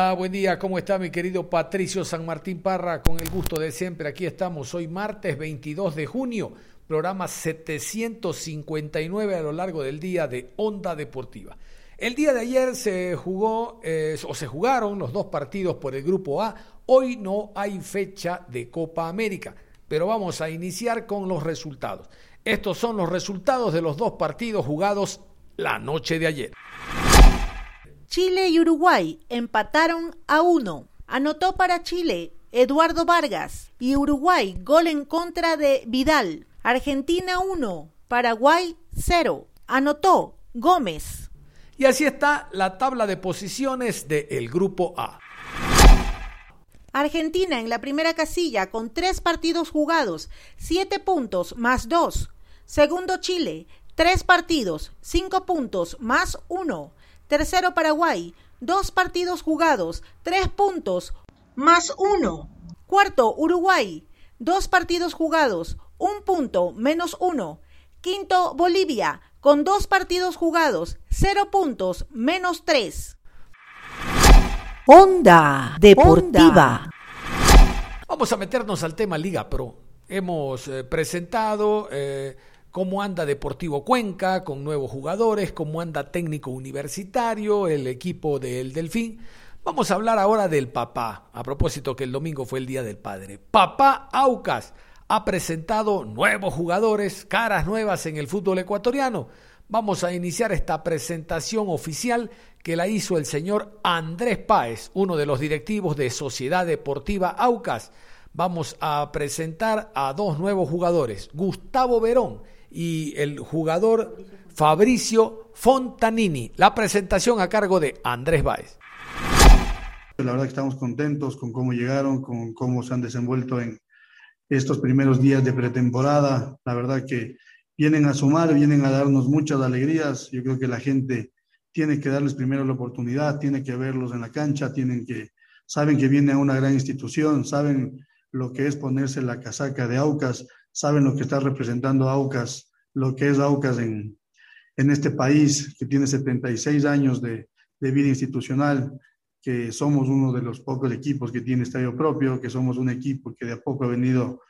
Buen día, ¿cómo está mi querido Patricio San Martín Parra? Con el gusto de siempre, aquí estamos, hoy martes 22 de junio, programa 759 a lo largo del día de Onda Deportiva. El día de ayer se jugó eh, o se jugaron los dos partidos por el grupo A. Hoy no hay fecha de Copa América, pero vamos a iniciar con los resultados. Estos son los resultados de los dos partidos jugados la noche de ayer. Chile y Uruguay empataron a uno. Anotó para Chile Eduardo Vargas y Uruguay gol en contra de Vidal. Argentina 1, Paraguay 0. Anotó Gómez. Y así está la tabla de posiciones del grupo A. Argentina en la primera casilla con tres partidos jugados, siete puntos más dos. Segundo Chile, tres partidos, cinco puntos más uno. Tercero Paraguay, dos partidos jugados, tres puntos más uno. Cuarto Uruguay, dos partidos jugados, un punto menos uno. Quinto Bolivia, con dos partidos jugados, cero puntos menos tres. Onda Deportiva. Vamos a meternos al tema Liga Pro. Hemos eh, presentado eh, cómo anda Deportivo Cuenca con nuevos jugadores, cómo anda técnico universitario, el equipo del Delfín. Vamos a hablar ahora del papá, a propósito que el domingo fue el Día del Padre. Papá Aucas ha presentado nuevos jugadores, caras nuevas en el fútbol ecuatoriano. Vamos a iniciar esta presentación oficial que la hizo el señor Andrés Páez, uno de los directivos de Sociedad Deportiva Aucas. Vamos a presentar a dos nuevos jugadores, Gustavo Verón y el jugador Fabricio Fontanini. La presentación a cargo de Andrés Páez. La verdad que estamos contentos con cómo llegaron, con cómo se han desenvuelto en estos primeros días de pretemporada. La verdad que vienen a sumar, vienen a darnos muchas alegrías. Yo creo que la gente tiene que darles primero la oportunidad, tiene que verlos en la cancha, tienen que, saben que viene a una gran institución, saben lo que es ponerse la casaca de Aucas, saben lo que está representando Aucas, lo que es Aucas en, en este país que tiene 76 años de, de vida institucional, que somos uno de los pocos equipos que tiene estadio propio, que somos un equipo que de a poco ha venido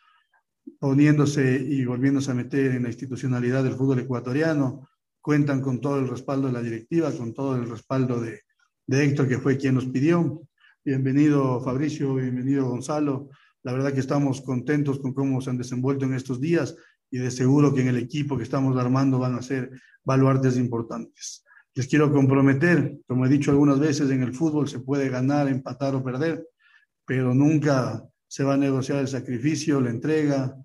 poniéndose y volviéndose a meter en la institucionalidad del fútbol ecuatoriano. Cuentan con todo el respaldo de la directiva, con todo el respaldo de, de Héctor, que fue quien nos pidió. Bienvenido Fabricio, bienvenido Gonzalo. La verdad que estamos contentos con cómo se han desenvuelto en estos días y de seguro que en el equipo que estamos armando van a ser baluartes importantes. Les quiero comprometer, como he dicho algunas veces, en el fútbol se puede ganar, empatar o perder, pero nunca se va a negociar el sacrificio, la entrega.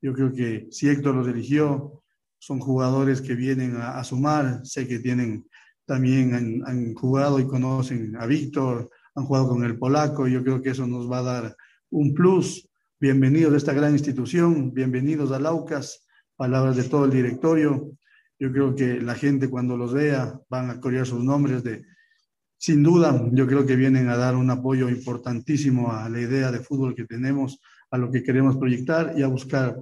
Yo creo que si Héctor los eligió, son jugadores que vienen a, a sumar. Sé que tienen también han, han, jugado y conocen a Víctor, han jugado con el polaco. Y yo creo que eso nos va a dar un plus. Bienvenidos a esta gran institución, bienvenidos a Laucas. Palabras de todo el directorio. Yo creo que la gente cuando los vea van a corear sus nombres de, sin duda, yo creo que vienen a dar un apoyo importantísimo a la idea de fútbol que tenemos, a lo que queremos proyectar y a buscar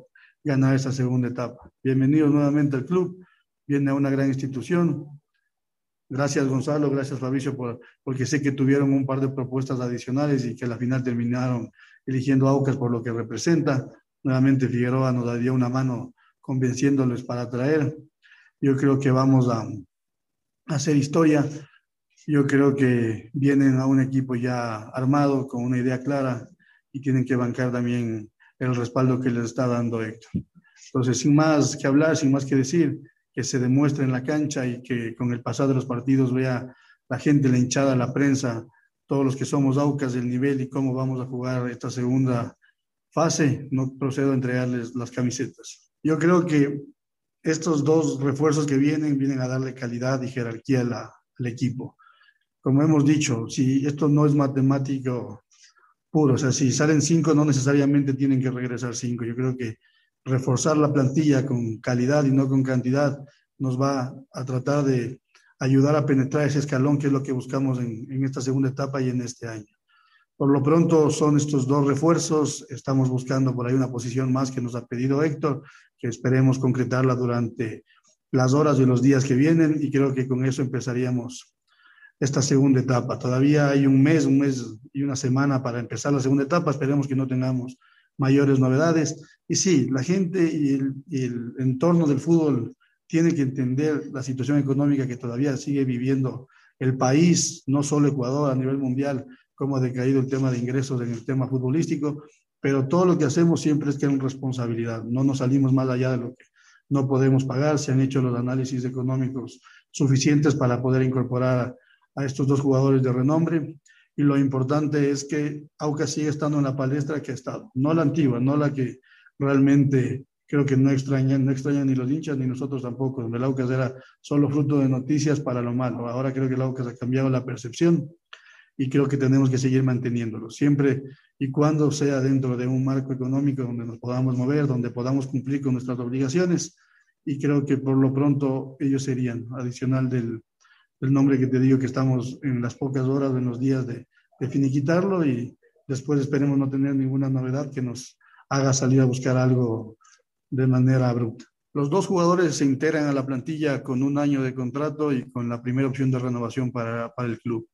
ganar esa segunda etapa. Bienvenidos nuevamente al club, viene a una gran institución. Gracias Gonzalo, gracias Fabricio, por, porque sé que tuvieron un par de propuestas adicionales y que a la final terminaron eligiendo a Aucas por lo que representa. Nuevamente Figueroa nos daría una mano convenciéndoles para traer. Yo creo que vamos a, hacer historia yo creo que vienen a un equipo ya armado, con una idea clara y tienen que bancar también el respaldo que les está dando Héctor. Entonces, sin más que hablar, sin más que decir, que se demuestre en la cancha y que con el pasado de los partidos vea la gente, la hinchada, la prensa, todos los que somos Aucas, el nivel y cómo vamos a jugar esta segunda fase, no procedo a entregarles las camisetas. Yo creo que estos dos refuerzos que vienen, vienen a darle calidad y jerarquía al equipo. Como hemos dicho, si esto no es matemático puro, o sea, si salen cinco, no necesariamente tienen que regresar cinco. Yo creo que reforzar la plantilla con calidad y no con cantidad nos va a tratar de ayudar a penetrar ese escalón que es lo que buscamos en, en esta segunda etapa y en este año. Por lo pronto son estos dos refuerzos. Estamos buscando por ahí una posición más que nos ha pedido Héctor, que esperemos concretarla durante las horas y los días que vienen y creo que con eso empezaríamos esta segunda etapa. Todavía hay un mes, un mes y una semana para empezar la segunda etapa. Esperemos que no tengamos mayores novedades. Y sí, la gente y el, y el entorno del fútbol tiene que entender la situación económica que todavía sigue viviendo el país, no solo Ecuador, a nivel mundial, cómo ha decaído el tema de ingresos en el tema futbolístico, pero todo lo que hacemos siempre es que es responsabilidad, no nos salimos más allá de lo que no podemos pagar, se han hecho los análisis económicos suficientes para poder incorporar a, estos dos jugadores de renombre. Y lo importante es que Aucas sigue estando en la palestra que ha estado, no la antigua, no la que realmente creo que no extrañan, no extrañan ni los hinchas ni nosotros tampoco, el Aucas era solo fruto de noticias para lo malo. Ahora creo que el Aucas ha cambiado la percepción y creo que tenemos que seguir manteniéndolo, siempre y cuando sea dentro de un marco económico donde nos podamos mover, donde podamos cumplir con nuestras obligaciones y creo que por lo pronto ellos serían, adicional del, del nombre que te digo que estamos en las pocas horas, en los días de, de finiquitarlo y después esperemos no tener ninguna novedad que nos haga salir a buscar algo de manera abrupta. Los dos jugadores se integran a la plantilla con un año de contrato y con la primera opción de renovación para, para el club.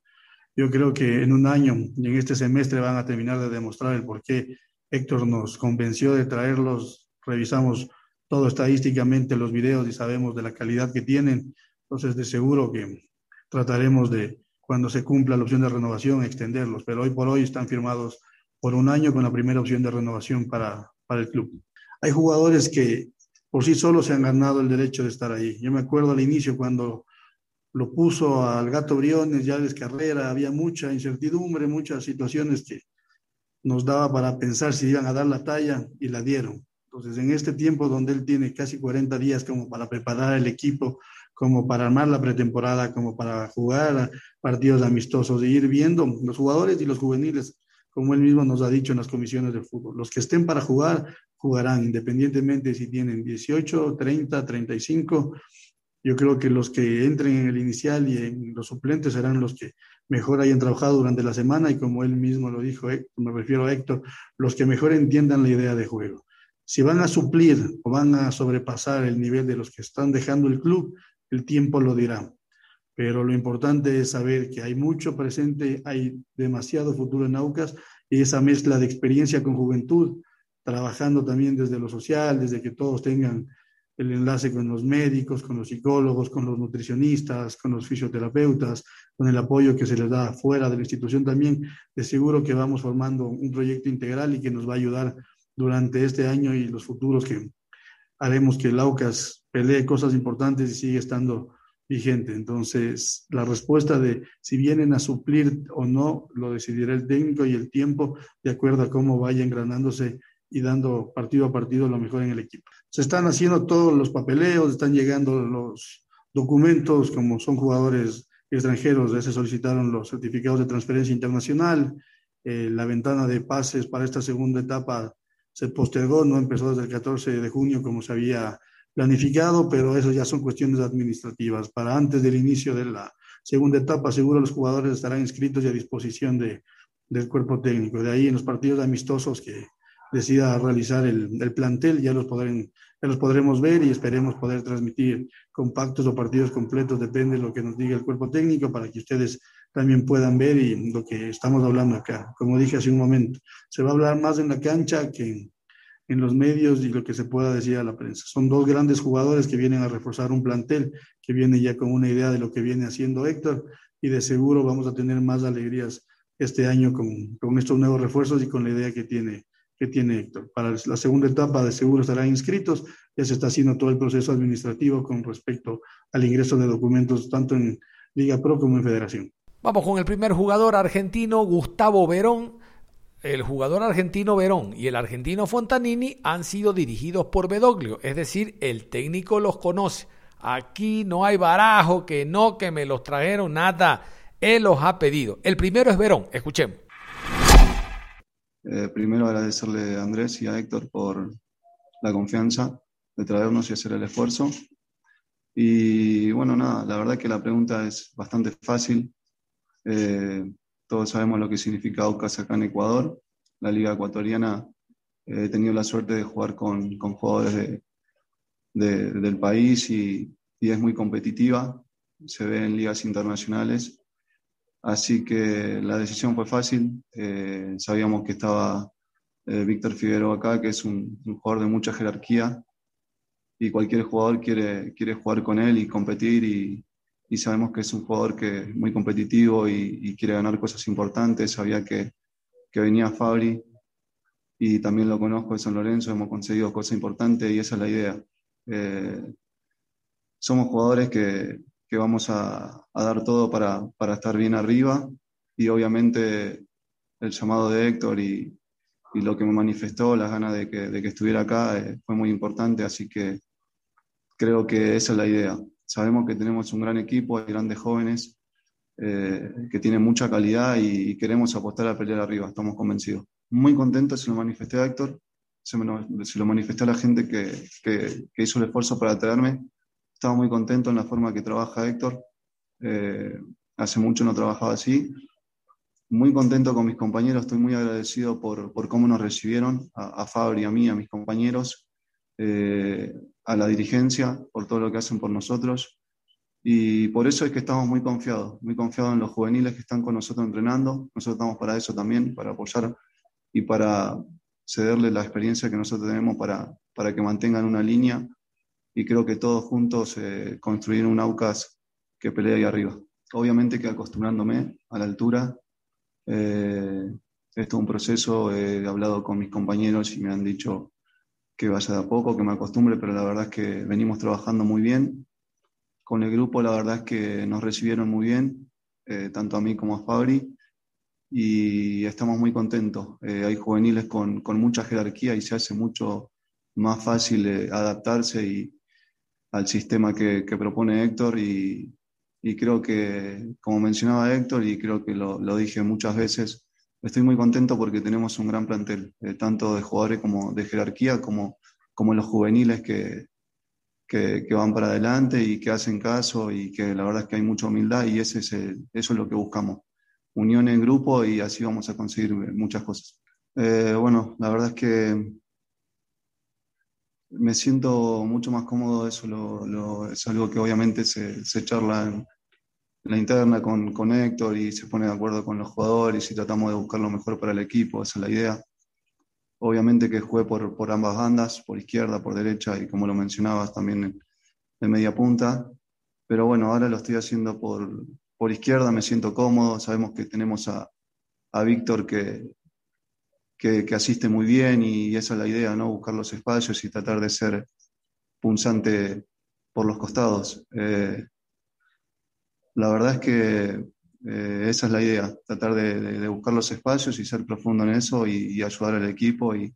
Yo creo que en un año y en este semestre van a terminar de demostrar el por qué Héctor nos convenció de traerlos. Revisamos todo estadísticamente los videos y sabemos de la calidad que tienen. Entonces, de seguro que trataremos de, cuando se cumpla la opción de renovación, extenderlos. Pero hoy por hoy están firmados por un año con la primera opción de renovación para, para el club. Hay jugadores que por sí solos se han ganado el derecho de estar ahí. Yo me acuerdo al inicio cuando lo puso al gato Briones, ya de carrera, había mucha incertidumbre, muchas situaciones que nos daba para pensar si iban a dar la talla y la dieron. Entonces, en este tiempo donde él tiene casi 40 días como para preparar el equipo, como para armar la pretemporada, como para jugar partidos amistosos e ir viendo los jugadores y los juveniles, como él mismo nos ha dicho en las comisiones de fútbol, los que estén para jugar, jugarán, independientemente si tienen 18, 30, 35 yo creo que los que entren en el inicial y en los suplentes serán los que mejor hayan trabajado durante la semana y como él mismo lo dijo, me refiero a Héctor, los que mejor entiendan la idea de juego. Si van a suplir o van a sobrepasar el nivel de los que están dejando el club, el tiempo lo dirá. Pero lo importante es saber que hay mucho presente, hay demasiado futuro en Aucas y esa mezcla de experiencia con juventud, trabajando también desde lo social, desde que todos tengan el enlace con los médicos, con los psicólogos, con los nutricionistas, con los fisioterapeutas, con el apoyo que se les da fuera de la institución también, de seguro que vamos formando un proyecto integral y que nos va a ayudar durante este año y los futuros que haremos que el AUCAS pelee cosas importantes y siga estando vigente. Entonces, la respuesta de si vienen a suplir o no lo decidirá el técnico y el tiempo de acuerdo a cómo vaya engranándose y dando partido a partido lo mejor en el equipo. Se están haciendo todos los papeleos, están llegando los documentos, como son jugadores extranjeros, ya se solicitaron los certificados de transferencia internacional, eh, la ventana de pases para esta segunda etapa se postergó, no empezó desde el 14 de junio como se había planificado, pero eso ya son cuestiones administrativas. Para antes del inicio de la segunda etapa, seguro los jugadores estarán inscritos y a disposición de, del cuerpo técnico. De ahí en los partidos amistosos que decida realizar el, el plantel, ya los, podremos ver y esperemos poder transmitir compactos o partidos completos, depende de lo que nos diga el cuerpo técnico, para que ustedes también puedan ver y lo que estamos hablando acá. Como dije hace un momento, se va a hablar más en la cancha que en, en los medios y lo que se pueda decir a la prensa. Son dos grandes jugadores que vienen a reforzar un plantel, que viene ya con una idea de lo que viene haciendo Héctor y de seguro vamos a tener más alegrías este año con, con estos nuevos refuerzos y con la idea que tiene que tiene Héctor. Para la segunda etapa de seguro estarán inscritos, ya se está haciendo todo el proceso administrativo con respecto al ingreso de documentos tanto en Liga Pro como en Federación. Vamos con el primer jugador argentino, Gustavo Verón. el jugador argentino Verón y el argentino Fontanini han sido dirigidos por Bedoglio, es decir, el técnico los conoce. Aquí no hay barajo, que no, que me los trajeron, nada. Él los ha pedido. El primero es Verón, escuchemos. Eh, primero agradecerle a Andrés y a Héctor por la confianza de traernos y hacer el esfuerzo. Y bueno, nada, la verdad que la pregunta es bastante fácil. Eh, todos sabemos lo que significa Aucas acá en Ecuador. La liga ecuatoriana, eh, he tenido la suerte de jugar con, con jugadores de, del país y, y es muy competitiva. Se ve en ligas internacionales Así que la decisión fue fácil. Eh, sabíamos que estaba eh, Víctor Figueroa acá, que es un, jugador de mucha jerarquía y cualquier jugador quiere, quiere jugar con él y competir y, sabemos que es un jugador que es muy competitivo y, quiere ganar cosas importantes. Sabía que, que, venía Fabri y también lo conozco de San Lorenzo, hemos conseguido cosas importantes y esa es la idea. Eh, somos jugadores que, que vamos a, dar todo para, estar bien arriba y obviamente el llamado de Héctor y, lo que me manifestó, las ganas de que, estuviera acá eh, fue muy importante, así que creo que esa es la idea. Sabemos que tenemos un gran equipo, hay grandes jóvenes eh, que tienen mucha calidad y, queremos apostar a pelear arriba, estamos convencidos. Muy contento, se lo manifesté a Héctor, se, lo manifesté a la gente que, que hizo el esfuerzo para traerme estaba muy contento en la forma que trabaja Héctor. Eh, hace mucho no trabajaba así. Muy contento con mis compañeros, estoy muy agradecido por, por cómo nos recibieron, a, a, Fabri, a mí, a mis compañeros, eh, a la dirigencia, por todo lo que hacen por nosotros. Y por eso es que estamos muy confiados, muy confiados en los juveniles que están con nosotros entrenando. Nosotros estamos para eso también, para apoyar y para cederles la experiencia que nosotros tenemos para, para que mantengan una línea y creo que todos juntos eh, construir un Aucas que pelee ahí arriba. Obviamente que acostumbrándome a la altura, eh, esto es un proceso, he hablado con mis compañeros y me han dicho que vaya de a poco, que me acostumbre, pero la verdad es que venimos trabajando muy bien. Con el grupo la verdad es que nos recibieron muy bien, eh, tanto a mí como a Fabri, y estamos muy contentos. Eh, hay juveniles con, con, mucha jerarquía y se hace mucho más fácil adaptarse y, al sistema que, propone Héctor y, creo que, como mencionaba Héctor, y creo que lo, dije muchas veces, estoy muy contento porque tenemos un gran plantel, eh, tanto de jugadores como de jerarquía, como, como los juveniles que, que, van para adelante y que hacen caso y que la verdad es que hay mucha humildad y ese es eso es lo que buscamos. Unión en grupo y así vamos a conseguir muchas cosas. Eh, bueno, la verdad es que me siento mucho más cómodo, eso lo, es algo que obviamente se, se charla en, la interna con, con, Héctor y se pone de acuerdo con los jugadores y tratamos de buscar lo mejor para el equipo, esa es la idea. Obviamente que jugué por, por ambas bandas, por izquierda, por derecha y como lo mencionabas también de media punta, pero bueno, ahora lo estoy haciendo por, por izquierda, me siento cómodo, sabemos que tenemos a, a Víctor que, que, asiste muy bien y esa es la idea, ¿no? Buscar los espacios y tratar de ser punzante por los costados. Eh, la verdad es que eh, esa es la idea, tratar de, buscar los espacios y ser profundo en eso y, ayudar al equipo y,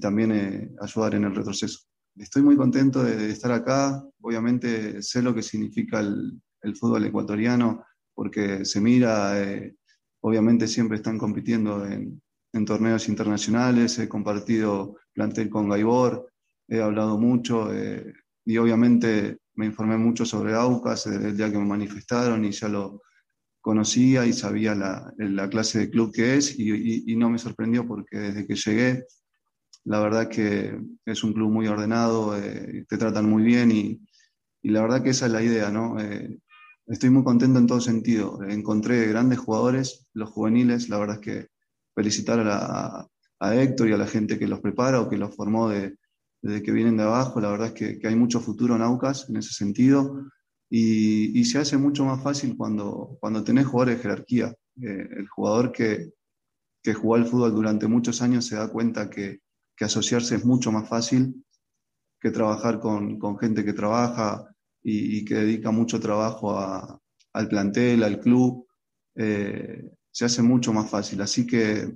también eh, ayudar en el retroceso. Estoy muy contento de, estar acá, obviamente sé lo que significa el fútbol ecuatoriano porque se mira, obviamente siempre están compitiendo en, en torneos internacionales, he compartido plantel con Gaibor, he hablado mucho eh, y obviamente me informé mucho sobre Aucas desde el día que me manifestaron y ya lo conocía y sabía la, la clase de club que es y, y, no me sorprendió porque desde que llegué, la verdad que es un club muy ordenado, eh, te tratan muy bien y, y, la verdad que esa es la idea, ¿no? Eh, estoy muy contento en todo sentido. Encontré grandes jugadores, los juveniles, la verdad es que felicitar a, Héctor y a la gente que los prepara o que los formó de, desde que vienen de abajo. La verdad es que, hay mucho futuro en Aucas en ese sentido y, se hace mucho más fácil cuando, cuando tenés jugadores de jerarquía. Eh, el jugador que, que jugó al fútbol durante muchos años se da cuenta que, asociarse es mucho más fácil que trabajar con, gente que trabaja y, que dedica mucho trabajo al plantel, al club. Eh, se hace mucho más fácil. Así que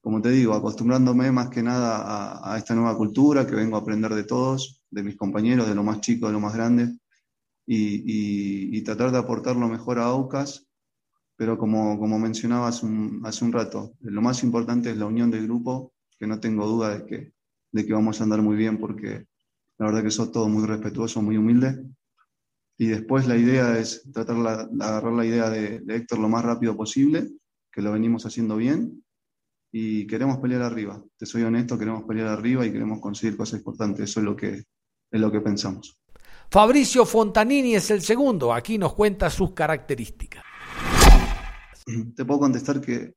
como te digo, acostumbrándome más que nada a, esta nueva cultura, que vengo a aprender de todos, de mis compañeros, de lo más chico, de lo más grande, y, tratar de aportar lo mejor a Aucas, pero como, como mencionaba hace un, rato, lo más importante es la unión del grupo, que no tengo duda de que, de que vamos a andar muy bien porque la verdad que son todos muy respetuosos, muy humildes. Y después la idea es tratar de agarrar la idea de, de Héctor lo más rápido posible, que lo venimos haciendo bien, y queremos pelear arriba. Te soy honesto, queremos pelear arriba y queremos conseguir cosas importantes. Eso es lo que, es lo que pensamos. Fabricio Fontanini es el segundo. Aquí nos cuenta sus características. Te puedo contestar que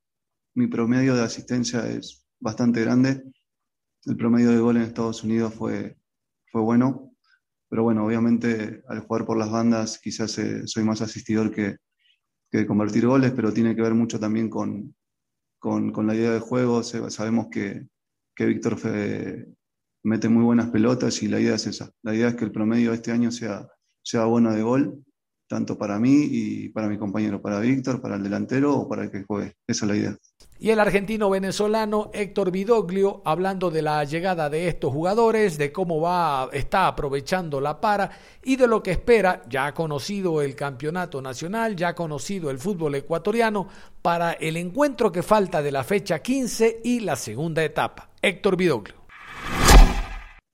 mi promedio de asistencia es bastante grande. El promedio de gol en Estados Unidos fue, fue bueno, pero bueno, obviamente al jugar por las bandas quizás eh, soy más asistidor que, que convertir goles, pero tiene que ver mucho también con, con, la idea de juego. Sabemos que, que Víctor mete muy buenas pelotas y la idea es esa. La idea es que el promedio de este año sea, sea bueno de gol, tanto para mí y para mi compañero, para Víctor, para el delantero o para el que juegue. Esa es la idea. Y el argentino venezolano Héctor Vidoglio hablando de la llegada de estos jugadores, de cómo va, está aprovechando la para y de lo que espera, ya conocido el campeonato nacional, ya conocido el fútbol ecuatoriano, para el encuentro que falta de la fecha 15 y la segunda etapa. Héctor Vidoglio.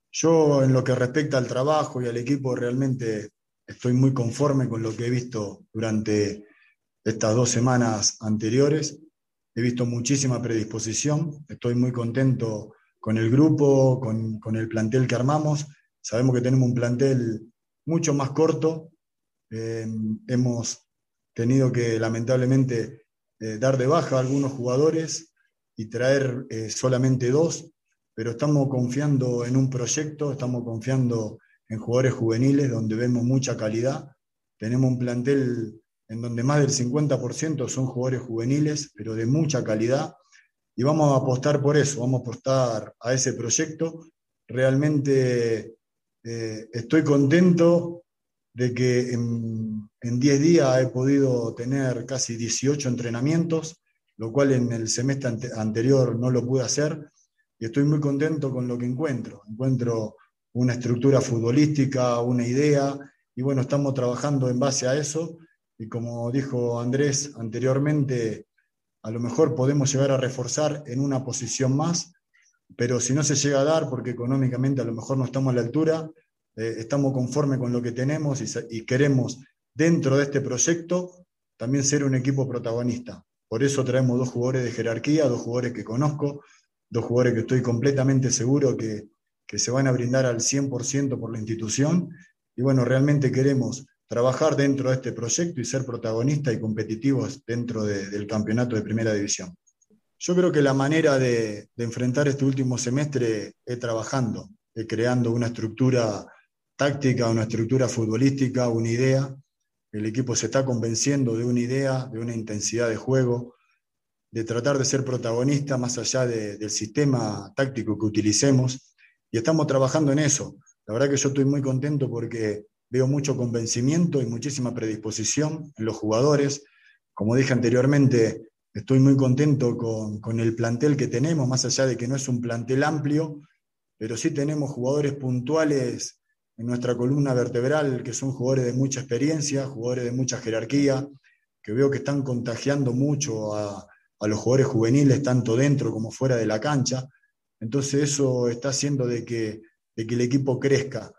Yo en lo que respecta al trabajo y al equipo realmente estoy muy conforme con lo que he visto durante estas dos semanas anteriores he visto muchísima predisposición, estoy muy contento con el grupo, con, el plantel que armamos. Sabemos que tenemos un plantel mucho más corto. Eh, hemos tenido que lamentablemente eh, dar de baja a algunos jugadores y traer eh, solamente dos, pero estamos confiando en un proyecto, estamos confiando en jugadores juveniles donde vemos mucha calidad. Tenemos un plantel en donde más del 50% son jugadores juveniles, pero de mucha calidad, y vamos a apostar por eso, vamos a apostar a ese proyecto. Realmente eh, estoy contento de que en, 10 días he podido tener casi 18 entrenamientos, lo cual en el semestre anterior no lo pude hacer, y estoy muy contento con lo que encuentro. Encuentro una estructura futbolística, una idea, y bueno, estamos trabajando en base a eso y como dijo Andrés anteriormente, a lo mejor podemos llegar a reforzar en una posición más, pero si no se llega a dar, porque económicamente a lo mejor no estamos a la altura, eh, estamos conformes con lo que tenemos y, queremos dentro de este proyecto también ser un equipo protagonista. Por eso traemos dos jugadores de jerarquía, dos jugadores que conozco, dos jugadores que estoy completamente seguro que, que se van a brindar al 100% por la institución. Y bueno, realmente queremos trabajar dentro de este proyecto y ser protagonistas y competitivos dentro del campeonato de primera división. Yo creo que la manera de, enfrentar este último semestre es trabajando, es creando una estructura táctica, una estructura futbolística, una idea. El equipo se está convenciendo de una idea, de una intensidad de juego, de tratar de ser protagonista más allá del sistema táctico que utilicemos. Y estamos trabajando en eso. La verdad que yo estoy muy contento porque veo mucho convencimiento y muchísima predisposición en los jugadores. Como dije anteriormente, estoy muy contento con, el plantel que tenemos, más allá de que no es un plantel amplio, pero sí tenemos jugadores puntuales en nuestra columna vertebral, que son jugadores de mucha experiencia, jugadores de mucha jerarquía, que veo que están contagiando mucho a, los jugadores juveniles, tanto dentro como fuera de la cancha. Entonces eso está haciendo de que, de que el equipo crezca.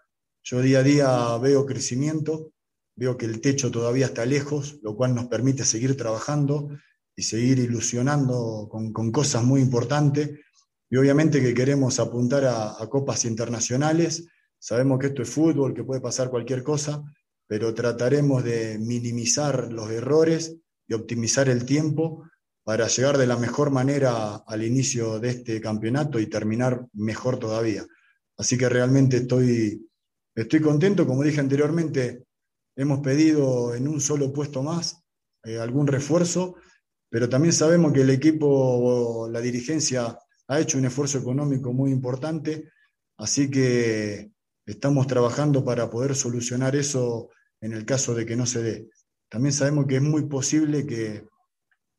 Yo día a día veo crecimiento, veo que el techo todavía está lejos, lo cual nos permite seguir trabajando y seguir ilusionando con, cosas muy importantes. Y obviamente que queremos apuntar a, copas internacionales. Sabemos que esto es fútbol, que puede pasar cualquier cosa, pero trataremos de minimizar los errores y optimizar el tiempo para llegar de la mejor manera al inicio de este campeonato y terminar mejor todavía. Así que realmente estoy Estoy contento, como dije anteriormente, hemos pedido en un solo puesto más eh, algún refuerzo, pero también sabemos que el equipo, la dirigencia, ha hecho un esfuerzo económico muy importante, así que estamos trabajando para poder solucionar eso en el caso de que no se dé. También sabemos que es muy posible que,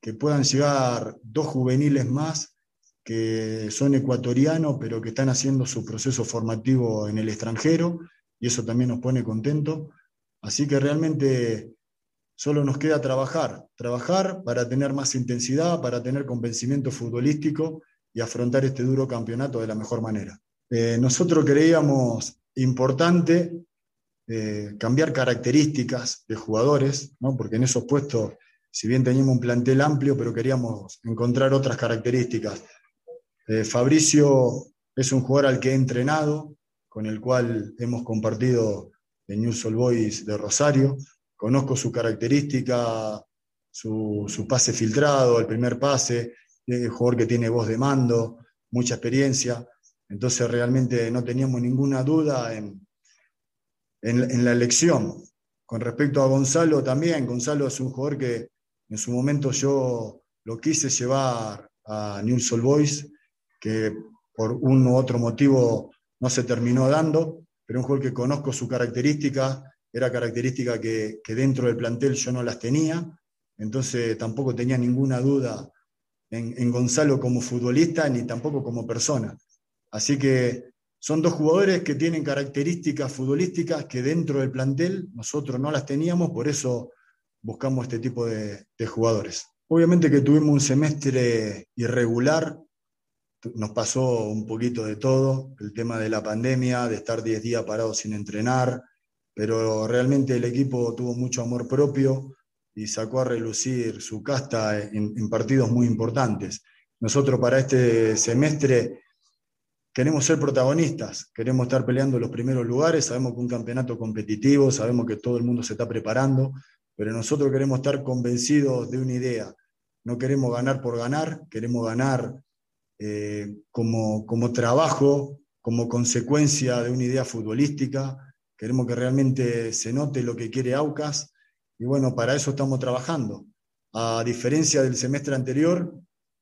que puedan llegar dos juveniles más que son ecuatorianos, pero que están haciendo su proceso formativo en el extranjero, y eso también nos pone contentos. Así que realmente solo nos queda trabajar, trabajar para tener más intensidad, para tener convencimiento futbolístico y afrontar este duro campeonato de la mejor manera. Eh, nosotros creíamos importante eh, cambiar características de jugadores, ¿no? porque en esos puestos, si bien teníamos un plantel amplio, pero queríamos encontrar otras características. Eh, Fabricio es un jugador al que he entrenado, con el cual hemos compartido en News All Boys de Rosario. Conozco su característica, su, su pase filtrado, el primer pase, el jugador que tiene voz de mando, mucha experiencia. Entonces realmente no teníamos ninguna duda en, en, la elección. Con respecto a Gonzalo también, Gonzalo es un jugador que en su momento yo lo quise llevar a News All Boys, que por un u otro motivo no se terminó dando, pero un jugador que conozco su característica, era característica que, dentro del plantel yo no las tenía, entonces tampoco tenía ninguna duda en, Gonzalo como futbolista ni tampoco como persona. Así que son dos jugadores que tienen características futbolísticas que dentro del plantel nosotros no las teníamos, por eso buscamos este tipo de jugadores. Obviamente que tuvimos un semestre irregular, nos pasó un poquito de todo, el tema de la pandemia, de estar 10 días parados sin entrenar, pero realmente el equipo tuvo mucho amor propio y sacó a relucir su casta en, partidos muy importantes. Nosotros para este semestre queremos ser protagonistas, queremos estar peleando los primeros lugares, sabemos que un campeonato competitivo, sabemos que todo el mundo se está preparando, pero nosotros queremos estar convencidos de una idea. No queremos ganar por ganar, queremos ganar eh, como, como trabajo, como consecuencia de una idea futbolística. Queremos que realmente se note lo que quiere Aucas y bueno, para eso estamos trabajando. A diferencia del semestre anterior,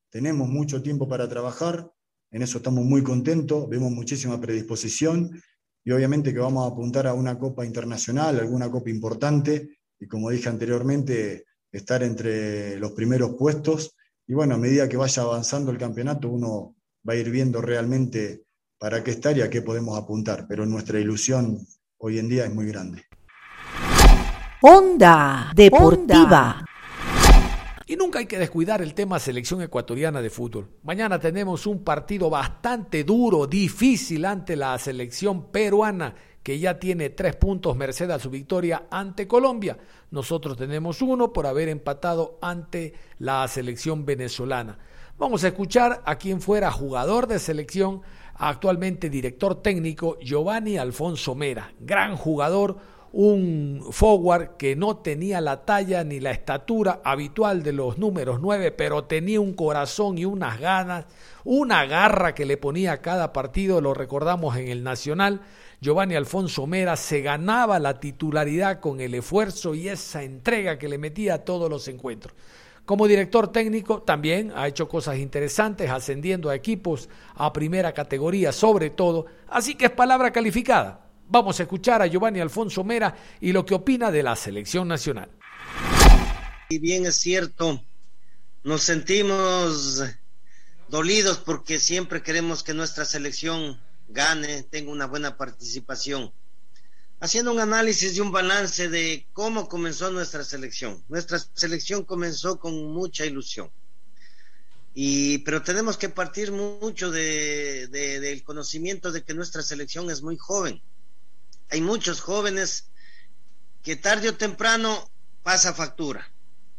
tenemos mucho tiempo para trabajar, en eso estamos muy contentos, vemos muchísima predisposición y obviamente que vamos a apuntar a una copa internacional, alguna copa importante y como dije anteriormente, estar entre los primeros puestos y bueno, a medida que vaya avanzando el campeonato, uno va a ir viendo realmente para qué estar y a qué podemos apuntar. Pero nuestra ilusión hoy en día es muy grande. Onda Deportiva. Y nunca hay que descuidar el tema selección ecuatoriana de fútbol. Mañana tenemos un partido bastante duro, difícil ante la selección peruana que ya tiene tres puntos merced a su victoria ante Colombia. Nosotros tenemos uno por haber empatado ante la selección venezolana. Vamos a escuchar a quien fuera jugador de selección, actualmente director técnico, Giovanni Alfonso Mera, gran jugador, un forward que no tenía la talla ni la estatura habitual de los números nueve, pero tenía un corazón y unas ganas, una garra que le ponía a cada partido, lo recordamos en el Nacional, Giovanni Alfonso Mera se ganaba la titularidad con el esfuerzo y esa entrega que le metía a todos los encuentros. Como director técnico también ha hecho cosas interesantes, ascendiendo a equipos a primera categoría sobre todo, así que es palabra calificada. Vamos a escuchar a Giovanni Alfonso Mera y lo que opina de la selección nacional. Y bien es cierto, nos sentimos dolidos porque siempre queremos que nuestra selección gane, tenga una buena participación. Haciendo un análisis y un balance de cómo comenzó nuestra selección. Nuestra selección comenzó con mucha ilusión. Y, pero tenemos que partir mucho de, del conocimiento de que nuestra selección es muy joven. Hay muchos jóvenes que tarde o temprano pasa factura,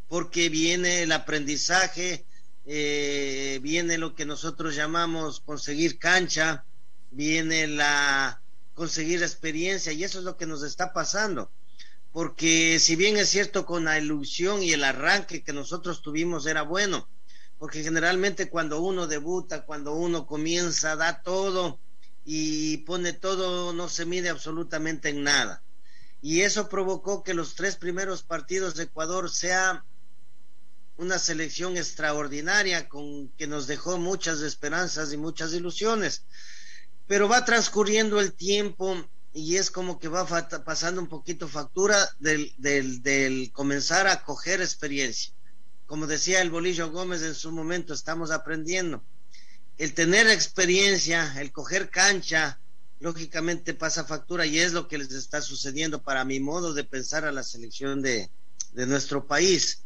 porque viene el aprendizaje, eh, viene lo que nosotros llamamos conseguir cancha, viene la conseguir experiencia y eso es lo que nos está pasando. Porque si bien es cierto con la ilusión y el arranque que nosotros tuvimos era bueno, porque generalmente cuando uno debuta, cuando uno comienza, da todo y pone todo, no se mide absolutamente en nada. Y eso provocó que los tres primeros partidos de Ecuador sea una selección extraordinaria con que nos dejó muchas esperanzas y muchas ilusiones pero va transcurriendo el tiempo y es como que va pasando un poquito factura del, del, comenzar a coger experiencia. Como decía el Bolillo Gómez en su momento, estamos aprendiendo. el tener experiencia, el coger cancha, lógicamente pasa factura y es lo que les está sucediendo para mi modo de pensar a la selección de, de nuestro país.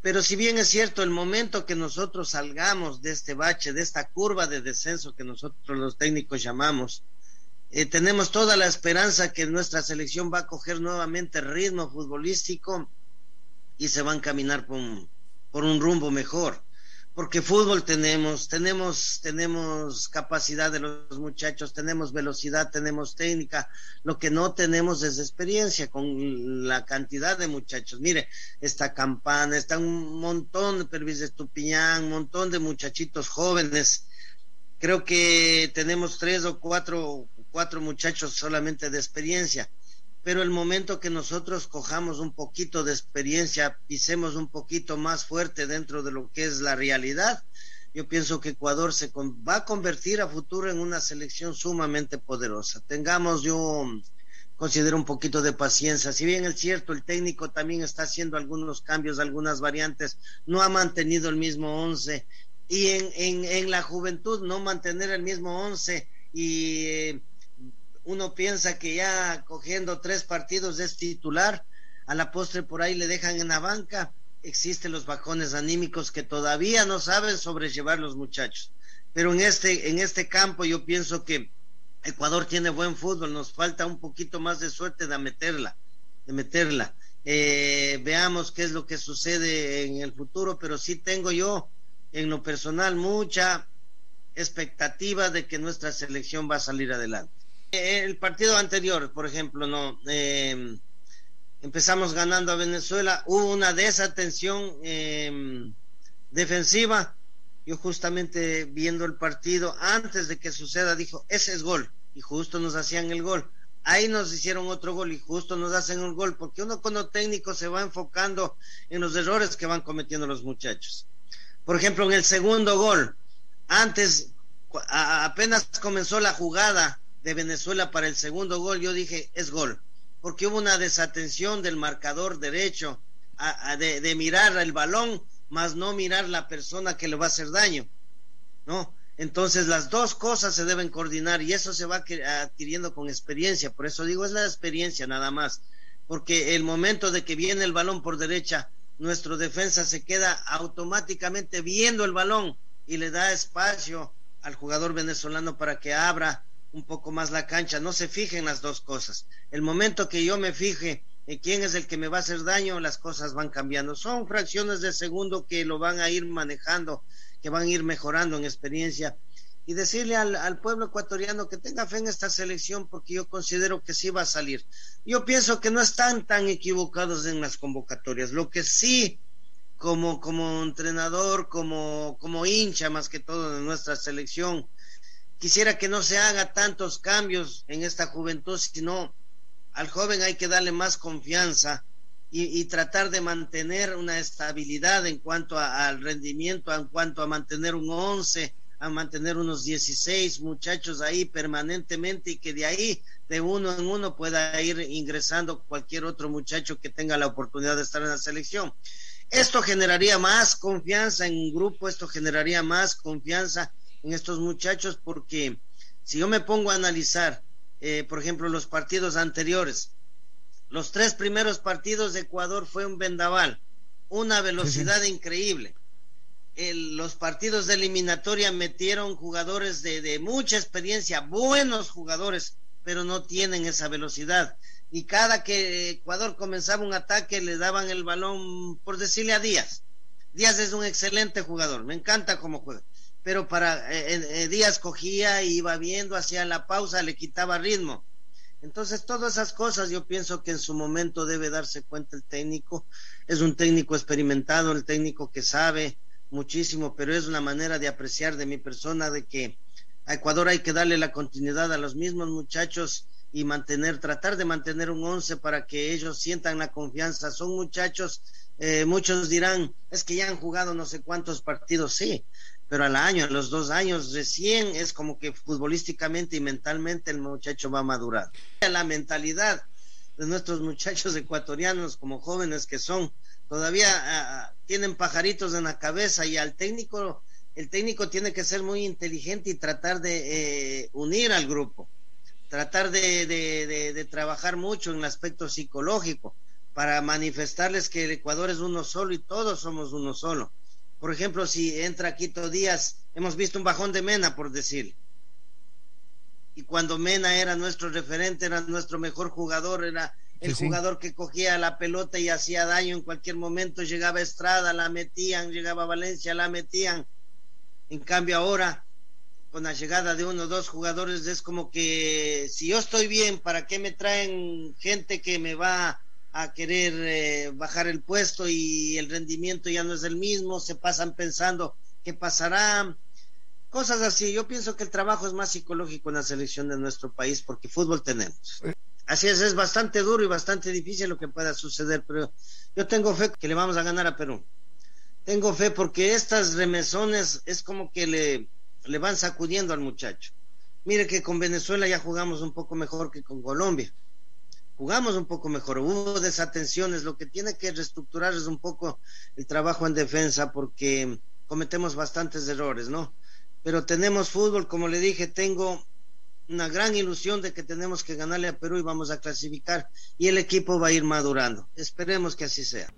Pero si bien es cierto, el momento que nosotros salgamos de este bache, de esta curva de descenso que nosotros los técnicos llamamos, eh, tenemos toda la esperanza que nuestra selección va a coger nuevamente ritmo futbolístico y se va a encaminar por un, por un rumbo mejor porque fútbol tenemos, tenemos, tenemos capacidad de los muchachos, tenemos velocidad, tenemos técnica, lo que no tenemos es experiencia con la cantidad de muchachos. Mire, esta campana, está un montón de Pervis de Estupiñán, un montón de muchachitos jóvenes. Creo que tenemos tres o cuatro, cuatro muchachos solamente de experiencia pero el momento que nosotros cojamos un poquito de experiencia, pisemos un poquito más fuerte dentro de lo que es la realidad, yo pienso que Ecuador se va a convertir a futuro en una selección sumamente poderosa. Tengamos yo considero un poquito de paciencia. Si bien es cierto, el técnico también está haciendo algunos cambios, algunas variantes, no ha mantenido el mismo once y en, en, en la juventud no mantener el mismo once y eh, uno piensa que ya cogiendo tres partidos es titular, a la postre por ahí le dejan en la banca, existen los bajones anímicos que todavía no saben sobrellevar los muchachos. Pero en este, en este campo yo pienso que Ecuador tiene buen fútbol, nos falta un poquito más de suerte de meterla, de meterla. Eh, veamos qué es lo que sucede en el futuro, pero sí tengo yo en lo personal mucha expectativa de que nuestra selección va a salir adelante. El partido anterior, por ejemplo, no em, empezamos ganando a Venezuela, hubo una desatención em, defensiva. Yo justamente viendo el partido antes de que suceda dijo, ese es gol y justo nos hacían el gol. Ahí nos hicieron otro gol y justo nos hacen un gol porque uno con lo técnico se va enfocando en los errores que van cometiendo los muchachos. Por ejemplo, en el segundo gol, antes apenas comenzó la jugada, de Venezuela para el segundo gol, yo dije, es gol, porque hubo una desatención del marcador derecho de, mirar el balón, más no mirar la persona que le va a hacer daño, ¿no? Entonces las dos cosas se deben coordinar y eso se va adquiriendo con experiencia, por eso digo, es la experiencia nada más, porque el momento de que viene el balón por derecha, nuestro defensa se queda automáticamente viendo el balón y le da espacio al jugador venezolano para que abra un poco más la cancha, no se fijen las dos cosas. El momento que yo me fije en quién es el que me va a hacer daño, las cosas van cambiando. Son fracciones de segundo que lo van a ir manejando, que van a ir mejorando en experiencia. Y decirle al, al pueblo ecuatoriano que tenga fe en esta selección porque yo considero que sí va a salir. Yo pienso que no están tan equivocados en las convocatorias. Lo que sí como, como entrenador, como, como hincha más que todo de nuestra selección, quisiera que no se haga tantos cambios en esta juventud, sino al joven hay que darle más confianza y, tratar de mantener una estabilidad en cuanto al rendimiento, en cuanto a mantener un 11, a mantener unos 16 muchachos ahí permanentemente y que de ahí, de uno en uno, pueda ir ingresando cualquier otro muchacho que tenga la oportunidad de estar en la selección. Esto generaría más confianza en un grupo, esto generaría más confianza en estos muchachos porque si yo me pongo a analizar, eh, por ejemplo, los partidos anteriores, los tres primeros partidos de Ecuador fue un vendaval, una velocidad increíble. los partidos de eliminatoria metieron jugadores de, de mucha experiencia, buenos jugadores, pero no tienen esa velocidad. Y cada que Ecuador comenzaba un ataque le daban el balón, por decirle a Díaz. Díaz es un excelente jugador, me encanta cómo juega pero para eh, eh, Díaz cogía y iba viendo, hacía la pausa, le quitaba ritmo. Entonces, todas esas cosas yo pienso que en su momento debe darse cuenta el técnico. Es un técnico experimentado, el técnico que sabe muchísimo, pero es una manera de apreciar de mi persona de que a Ecuador hay que darle la continuidad a los mismos muchachos y mantener, tratar de mantener un once para que ellos sientan la confianza. Son muchachos, eh, muchos dirán, es que ya han jugado no sé cuántos partidos, sí, pero al año, a los dos años recién es como que futbolísticamente y mentalmente el muchacho va a madurar. La mentalidad de nuestros muchachos ecuatorianos como jóvenes que son, todavía ah, tienen pajaritos en la cabeza y al técnico el técnico tiene que ser muy inteligente y tratar de eh, unir al grupo, tratar de, de, de, trabajar mucho en el aspecto psicológico para manifestarles que el Ecuador es uno solo y todos somos uno solo. Por ejemplo, si entra Quito Díaz, hemos visto un bajón de Mena, por decir. Y cuando Mena era nuestro referente, era nuestro mejor jugador, era el jugador que cogía la pelota y hacía daño en cualquier momento, llegaba Estrada, la metían, llegaba Valencia, la metían. En cambio ahora, con la llegada de uno o dos jugadores, es como que si yo estoy bien, ¿para qué me traen gente que me va a querer eh, bajar el puesto y el rendimiento ya no es el mismo? Se pasan pensando qué pasará. Cosas así. Yo pienso que el trabajo es más psicológico en la selección de nuestro país porque fútbol tenemos. Así es, es bastante duro y bastante difícil lo que pueda suceder, pero yo tengo fe que le vamos a ganar a Perú tengo fe porque estas remesones es como que le, le van sacudiendo al muchacho. Mire que con Venezuela ya jugamos un poco mejor que con Colombia. Jugamos un poco mejor, hubo desatenciones, lo que tiene que reestructurar es un poco el trabajo en defensa porque cometemos bastantes errores, ¿no? Pero tenemos fútbol, como le dije, tengo una gran ilusión de que tenemos que ganarle a Perú y vamos a clasificar y el equipo va a ir madurando. Esperemos que así sea.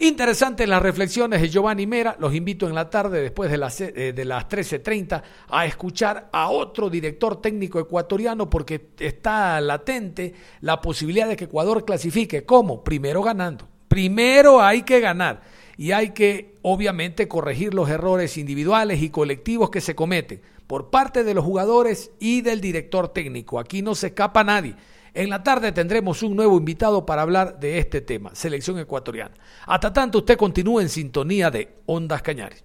Interesantes las reflexiones de Giovanni Mera. Los invito en la tarde, después de las, eh, de las 13.30, a escuchar a otro director técnico ecuatoriano porque está latente la posibilidad de que Ecuador clasifique. ¿Cómo? Primero ganando. Primero hay que ganar y hay que, obviamente, corregir los errores individuales y colectivos que se cometen por parte de los jugadores y del director técnico. Aquí no se escapa nadie. En la tarde tendremos un nuevo invitado para hablar de este tema, selección ecuatoriana. Hasta tanto, usted continúe en sintonía de Ondas Cañares.